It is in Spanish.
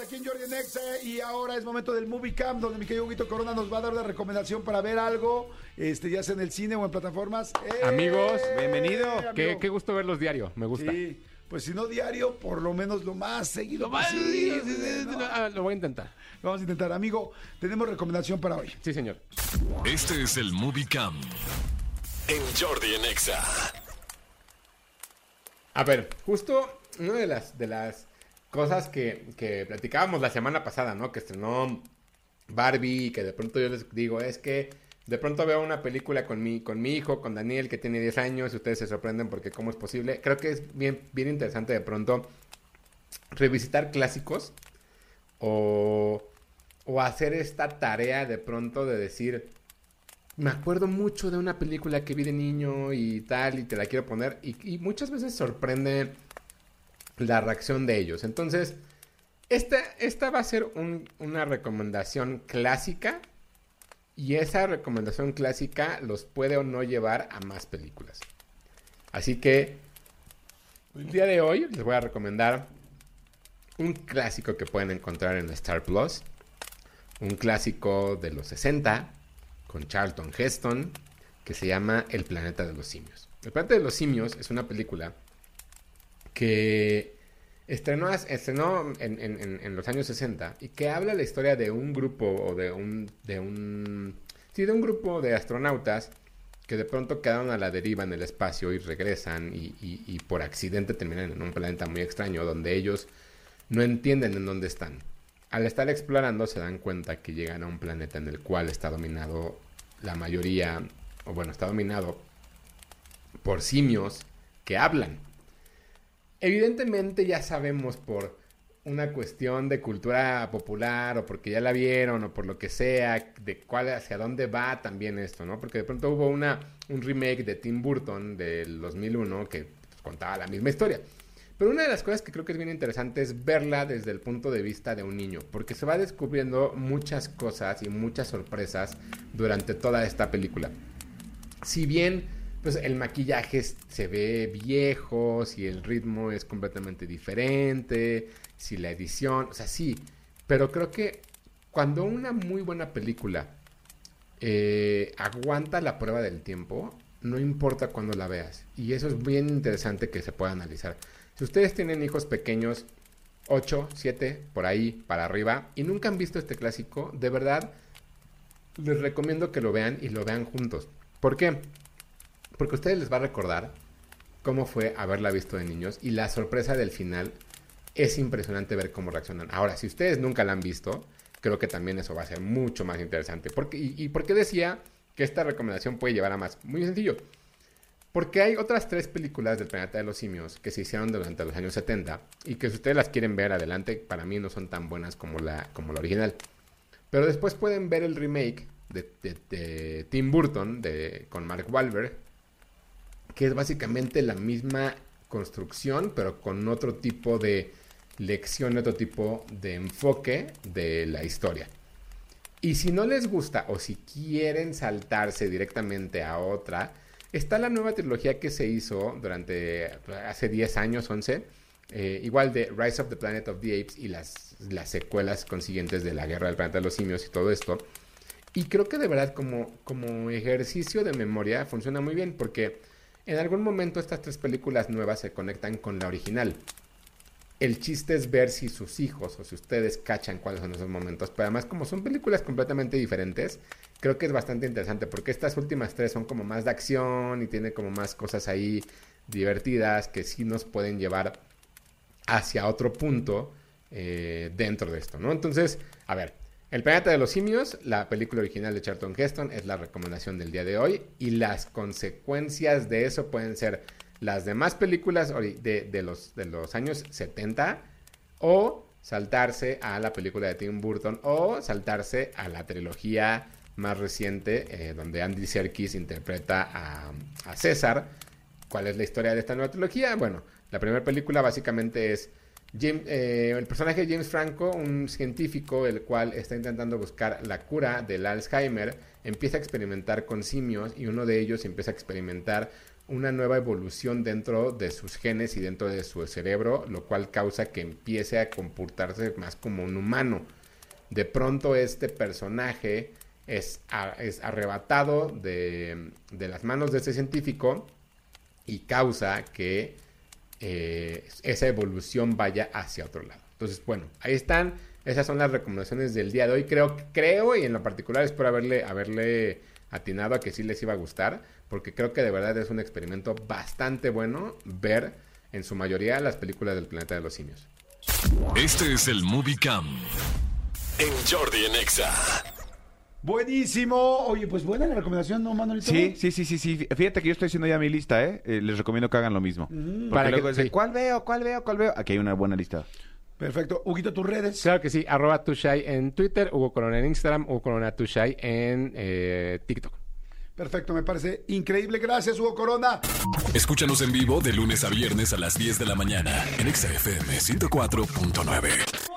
Aquí en Jordi en Exa y ahora es momento del Movie Camp donde mi querido Huguito Corona nos va a dar una recomendación para ver algo, este, ya sea en el cine o en plataformas. ¡Eh! Amigos, bienvenido. amigo. Qué, qué gusto verlos diario, me gusta. Sí, pues si no diario, por lo menos lo más seguido Lo, ah, lo voy a intentar. Vamos a intentar, amigo, tenemos recomendación para hoy. Sí, señor. Este es el Movie Cam en Jordi en Exa. A ver, justo una de las, de las cosas que, que platicábamos la semana pasada, ¿no? Que estrenó Barbie y que de pronto yo les digo, es que de pronto veo una película con mi, con mi hijo, con Daniel, que tiene 10 años, y ustedes se sorprenden porque cómo es posible. Creo que es bien, bien interesante de pronto revisitar clásicos o, o hacer esta tarea de pronto de decir, me acuerdo mucho de una película que vi de niño y tal, y te la quiero poner, y, y muchas veces sorprende la reacción de ellos. Entonces, esta, esta va a ser un- una recomendación clásica, y esa recomendación clásica los puede o no llevar a más películas. Así que, el día de hoy les voy a recomendar un clásico que pueden encontrar en Star Plus, un clásico de los 60 con Charlton Heston que se llama El planeta de los simios. El planeta de los simios es una película que estrenó, estrenó en, en- los años 60 y que habla la historia de un grupo o de un, de un, sí, de un grupo de astronautas que de pronto quedaron a la deriva en el espacio y regresan y- y por accidente terminan en un planeta muy extraño donde ellos no entienden en dónde están. Al estar explorando se dan cuenta que llegan a un planeta en el cual está dominado la mayoría, o bueno, está dominado por simios que hablan. Evidentemente ya sabemos por una cuestión de cultura popular o porque ya la vieron o por lo que sea, de cuál hacia dónde va también esto, ¿no? Porque de pronto hubo una, un remake de Tim Burton del 2001 que pues, contaba la misma historia. Pero una de las cosas que creo que es bien interesante es verla desde el punto de vista de un niño, porque se va descubriendo muchas cosas y muchas sorpresas durante toda esta película. Si bien pues el maquillaje se ve viejo, si el ritmo es completamente diferente, si la edición, o sea, sí, pero creo que cuando una muy buena película eh, aguanta la prueba del tiempo, no importa cuándo la veas. Y eso es bien interesante que se pueda analizar. Si ustedes tienen hijos pequeños, 8, 7, por ahí, para arriba, y nunca han visto este clásico, de verdad, les recomiendo que lo vean y lo vean juntos. ¿Por qué? Porque ustedes les va a recordar cómo fue haberla visto de niños y la sorpresa del final es impresionante ver cómo reaccionan. Ahora, si ustedes nunca la han visto, creo que también eso va a ser mucho más interesante. Porque, y, ¿Y por qué decía que esta recomendación puede llevar a más? Muy sencillo. Porque hay otras tres películas del planeta de los simios que se hicieron durante los años 70 y que si ustedes las quieren ver adelante, para mí no son tan buenas como la, como la original. Pero después pueden ver el remake de, de- de Tim Burton de, con Mark Wahlberg, que es básicamente la misma construcción, pero con otro tipo de lección, otro tipo de enfoque de la historia. Y si no les gusta o si quieren saltarse directamente a otra, está la nueva trilogía que se hizo durante hace 10 años, 11, eh, igual de Rise of the Planet of the Apes y las, las secuelas consiguientes de la Guerra del Planeta de los Simios y todo esto. Y creo que de verdad como, como ejercicio de memoria funciona muy bien porque en algún momento estas tres películas nuevas se conectan con la original. El chiste es ver si sus hijos o si ustedes cachan cuáles son esos momentos. Pero además, como son películas completamente diferentes, creo que es bastante interesante porque estas últimas tres son como más de acción y tiene como más cosas ahí divertidas que sí nos pueden llevar hacia otro punto eh, dentro de esto, ¿no? Entonces, a ver, El planeta de los simios, la película original de Charlton Heston, es la recomendación del día de hoy y las consecuencias de eso pueden ser las demás películas de, los, de los años 70 o saltarse a la película de Tim Burton o saltarse a la trilogía más reciente, eh, donde Andy Serkis interpreta a César. ¿Cuál es la historia de esta nueva trilogía? Bueno, la primera película básicamente es Eh, el personaje de James Franco, un científico el cual está intentando buscar la cura del Alzheimer, empieza a experimentar con simios y uno de ellos empieza a experimentar una nueva evolución dentro de sus genes y dentro de su cerebro, lo cual causa que empiece a comportarse más como un humano. De pronto este personaje es arrebatado de, de las manos de este científico y causa que eh, esa evolución vaya hacia otro lado. Entonces, bueno, ahí están. Esas son las recomendaciones del día de hoy. Creo, creo y en lo particular espero haberle, haberle atinado a que sí les iba a gustar, porque creo que de verdad es un experimento bastante bueno ver en su mayoría las películas del planeta de los simios. Este es el Movie Cam. En Jordi en Exa. Buenísimo. Oye, pues buena la recomendación, ¿no, Manolito? Sí, sí, sí, sí, sí. Fíjate que yo estoy haciendo ya mi lista, ¿eh? Eh, les recomiendo que hagan lo mismo. Porque Para luego que- dicen, sí. ¿cuál veo? ¿Cuál veo? ¿Cuál veo? Aquí hay una buena lista. Perfecto. Huguito, tus redes. Claro que sí, arroba Tushai en Twitter, Hugo Corona en Instagram, Hugo Corona Tushai en eh, TikTok. Perfecto, me parece increíble. Gracias, Hugo Corona. Escúchanos en vivo de lunes a viernes a las 10 de la mañana en Exa FM 104.9.